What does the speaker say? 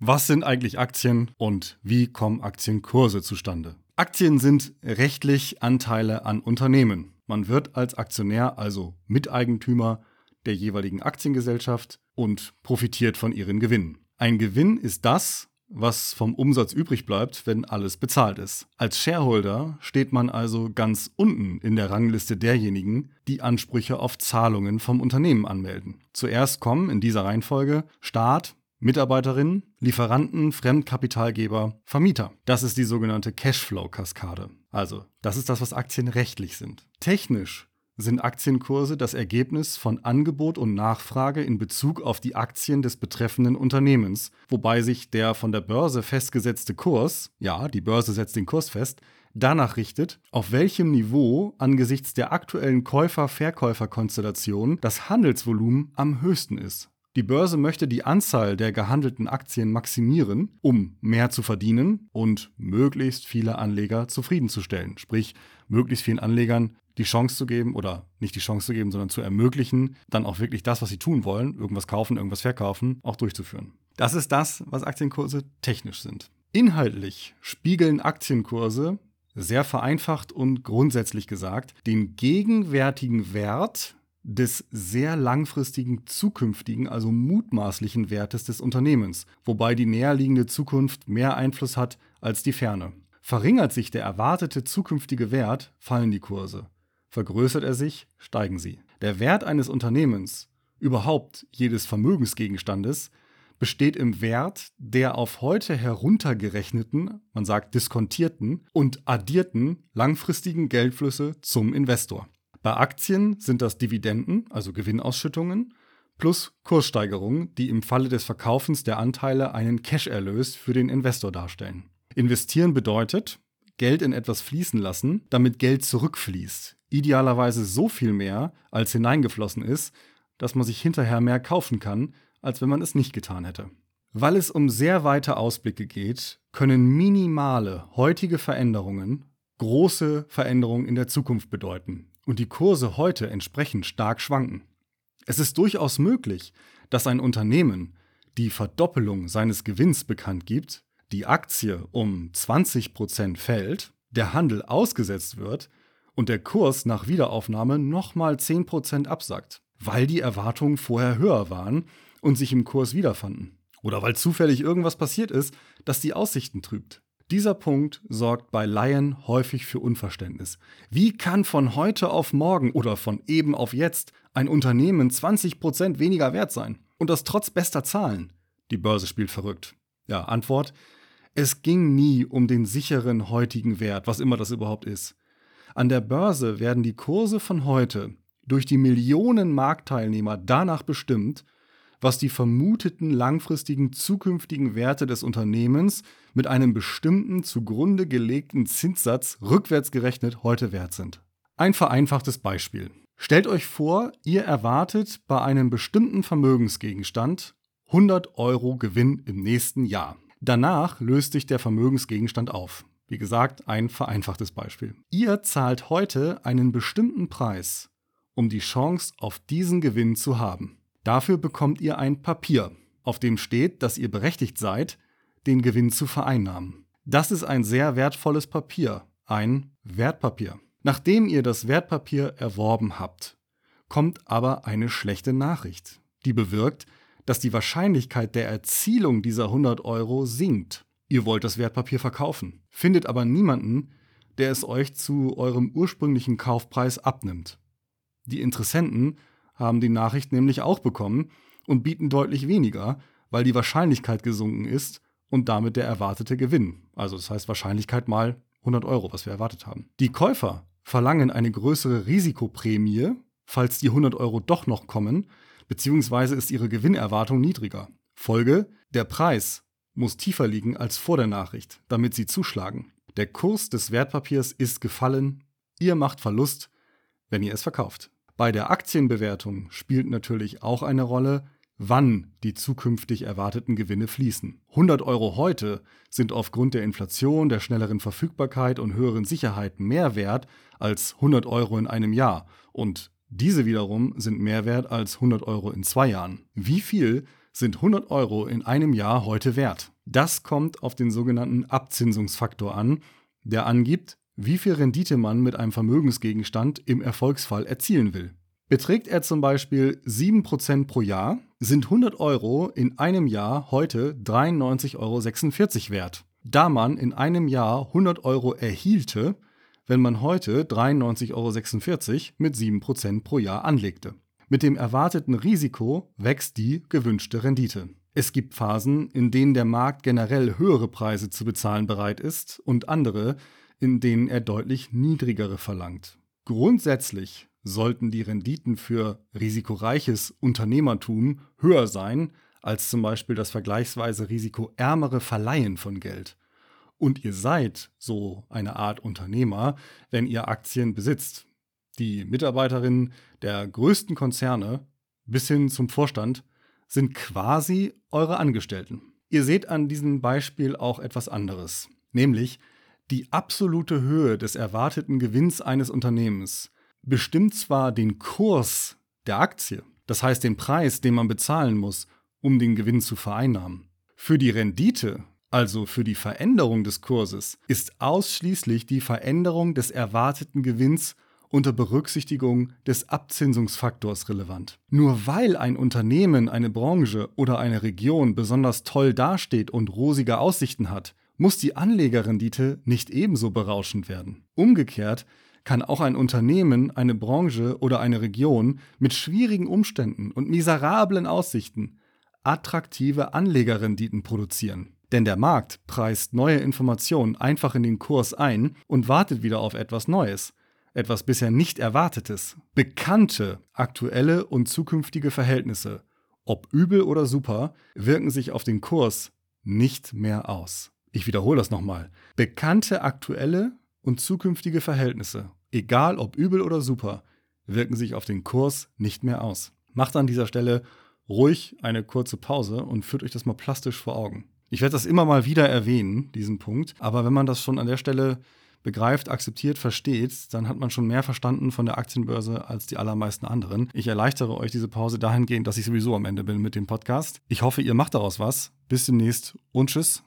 Was sind eigentlich Aktien und wie kommen Aktienkurse zustande? Aktien sind rechtlich Anteile an Unternehmen. Man wird als Aktionär also Miteigentümer der jeweiligen Aktiengesellschaft und profitiert von ihren Gewinnen. Ein Gewinn ist das, was vom Umsatz übrig bleibt, wenn alles bezahlt ist. Als Shareholder steht man also ganz unten in der Rangliste derjenigen, die Ansprüche auf Zahlungen vom Unternehmen anmelden. Zuerst kommen in dieser Reihenfolge Staat, Mitarbeiterinnen, Lieferanten, Fremdkapitalgeber, Vermieter. Das ist die sogenannte Cashflow-Kaskade. Also, das ist das, was Aktien rechtlich sind. Technisch sind Aktienkurse das Ergebnis von Angebot und Nachfrage in Bezug auf die Aktien des betreffenden Unternehmens, wobei sich der von der Börse festgesetzte Kurs, ja, die Börse setzt den Kurs fest, danach richtet, auf welchem Niveau angesichts der aktuellen Käufer-Verkäufer-Konstellation das Handelsvolumen am höchsten ist. Die Börse möchte die Anzahl der gehandelten Aktien maximieren, um mehr zu verdienen und möglichst viele Anleger zufriedenzustellen. Sprich, möglichst vielen Anlegern die Chance zu geben oder nicht die Chance zu geben, sondern zu ermöglichen, dann auch wirklich das, was sie tun wollen, irgendwas kaufen, irgendwas verkaufen, auch durchzuführen. Das ist das, was Aktienkurse technisch sind. Inhaltlich spiegeln Aktienkurse sehr vereinfacht und grundsätzlich gesagt den gegenwärtigen Wert des sehr langfristigen zukünftigen, also mutmaßlichen Wertes des Unternehmens, wobei die näherliegende Zukunft mehr Einfluss hat als die ferne. Verringert sich der erwartete zukünftige Wert, fallen die Kurse. Vergrößert er sich, steigen sie. Der Wert eines Unternehmens, überhaupt jedes Vermögensgegenstandes, besteht im Wert der auf heute heruntergerechneten, man sagt diskontierten und addierten langfristigen Geldflüsse zum Investor. Bei Aktien sind das Dividenden, also Gewinnausschüttungen, plus Kurssteigerungen, die im Falle des Verkaufens der Anteile einen Cash-Erlös für den Investor darstellen. Investieren bedeutet, Geld in etwas fließen lassen, damit Geld zurückfließt. Idealerweise so viel mehr, als hineingeflossen ist, dass man sich hinterher mehr kaufen kann, als wenn man es nicht getan hätte. Weil es um sehr weite Ausblicke geht, können minimale heutige Veränderungen große Veränderungen in der Zukunft bedeuten und die Kurse heute entsprechend stark schwanken. Es ist durchaus möglich, dass ein Unternehmen die Verdoppelung seines Gewinns bekannt gibt die Aktie um 20% fällt, der Handel ausgesetzt wird und der Kurs nach Wiederaufnahme nochmal 10% absackt, weil die Erwartungen vorher höher waren und sich im Kurs wiederfanden. Oder weil zufällig irgendwas passiert ist, das die Aussichten trübt. Dieser Punkt sorgt bei Laien häufig für Unverständnis. Wie kann von heute auf morgen oder von eben auf jetzt ein Unternehmen 20% weniger wert sein? Und das trotz bester Zahlen? Die Börse spielt verrückt. Ja, Antwort, es ging nie um den sicheren heutigen Wert, was immer das überhaupt ist. An der Börse werden die Kurse von heute durch die Millionen Marktteilnehmer danach bestimmt, was die vermuteten langfristigen zukünftigen Werte des Unternehmens mit einem bestimmten zugrunde gelegten Zinssatz rückwärts gerechnet heute wert sind. Ein vereinfachtes Beispiel. Stellt euch vor, ihr erwartet bei einem bestimmten Vermögensgegenstand 100 Euro Gewinn im nächsten Jahr. Danach löst sich der Vermögensgegenstand auf. Wie gesagt, ein vereinfachtes Beispiel. Ihr zahlt heute einen bestimmten Preis, um die Chance auf diesen Gewinn zu haben. Dafür bekommt ihr ein Papier, auf dem steht, dass ihr berechtigt seid, den Gewinn zu vereinnahmen. Das ist ein sehr wertvolles Papier, ein Wertpapier. Nachdem ihr das Wertpapier erworben habt, kommt aber eine schlechte Nachricht, die bewirkt, dass die Wahrscheinlichkeit der Erzielung dieser 100 Euro sinkt. Ihr wollt das Wertpapier verkaufen, findet aber niemanden, der es euch zu eurem ursprünglichen Kaufpreis abnimmt. Die Interessenten haben die Nachricht nämlich auch bekommen und bieten deutlich weniger, weil die Wahrscheinlichkeit gesunken ist und damit der erwartete Gewinn. Also das heißt Wahrscheinlichkeit mal 100 Euro, was wir erwartet haben. Die Käufer verlangen eine größere Risikoprämie, falls die 100 Euro doch noch kommen, beziehungsweise ist ihre Gewinnerwartung niedriger. Folge, der Preis muss tiefer liegen als vor der Nachricht, damit sie zuschlagen. Der Kurs des Wertpapiers ist gefallen, ihr macht Verlust, wenn ihr es verkauft. Bei der Aktienbewertung spielt natürlich auch eine Rolle, wann die zukünftig erwarteten Gewinne fließen. 100 Euro heute sind aufgrund der Inflation, der schnelleren Verfügbarkeit und höheren Sicherheit mehr wert als 100 Euro in einem Jahr und diese wiederum sind mehr wert als 100 Euro in zwei Jahren. Wie viel sind 100 Euro in einem Jahr heute wert? Das kommt auf den sogenannten Abzinsungsfaktor an, der angibt, wie viel Rendite man mit einem Vermögensgegenstand im Erfolgsfall erzielen will. Beträgt er zum Beispiel 7% pro Jahr, sind 100 Euro in einem Jahr heute 93,46 Euro wert. Da man in einem Jahr 100 Euro erhielte, wenn man heute 93,46 Euro mit 7% pro Jahr anlegte. Mit dem erwarteten Risiko wächst die gewünschte Rendite. Es gibt Phasen, in denen der Markt generell höhere Preise zu bezahlen bereit ist und andere, in denen er deutlich niedrigere verlangt. Grundsätzlich sollten die Renditen für risikoreiches Unternehmertum höher sein als zum Beispiel das vergleichsweise risikoärmere Verleihen von Geld. Und ihr seid so eine Art Unternehmer, wenn ihr Aktien besitzt die Mitarbeiterinnen der größten Konzerne bis hin zum Vorstand sind quasi eure Angestellten. Ihr seht an diesem Beispiel auch etwas anderes, nämlich die absolute Höhe des erwarteten Gewinns eines Unternehmens bestimmt zwar den Kurs der Aktie, das heißt den Preis, den man bezahlen muss, um den Gewinn zu vereinnahmen. Für die Rendite, also für die Veränderung des Kurses, ist ausschließlich die Veränderung des erwarteten Gewinns unter Berücksichtigung des Abzinsungsfaktors relevant. Nur weil ein Unternehmen, eine Branche oder eine Region besonders toll dasteht und rosige Aussichten hat, muss die Anlegerrendite nicht ebenso berauschend werden. Umgekehrt kann auch ein Unternehmen, eine Branche oder eine Region mit schwierigen Umständen und miserablen Aussichten attraktive Anlegerrenditen produzieren. Denn der Markt preist neue Informationen einfach in den Kurs ein und wartet wieder auf etwas Neues etwas bisher nicht Erwartetes, bekannte aktuelle und zukünftige Verhältnisse, ob übel oder super, wirken sich auf den Kurs nicht mehr aus. Ich wiederhole das nochmal. Bekannte aktuelle und zukünftige Verhältnisse, egal ob übel oder super, wirken sich auf den Kurs nicht mehr aus. Macht an dieser Stelle ruhig eine kurze Pause und führt euch das mal plastisch vor Augen. Ich werde das immer mal wieder erwähnen, diesen Punkt, aber wenn man das schon an der Stelle begreift, akzeptiert, versteht, dann hat man schon mehr verstanden von der Aktienbörse als die allermeisten anderen. Ich erleichtere euch diese Pause dahingehend, dass ich sowieso am Ende bin mit dem Podcast. Ich hoffe, ihr macht daraus was. Bis demnächst und tschüss.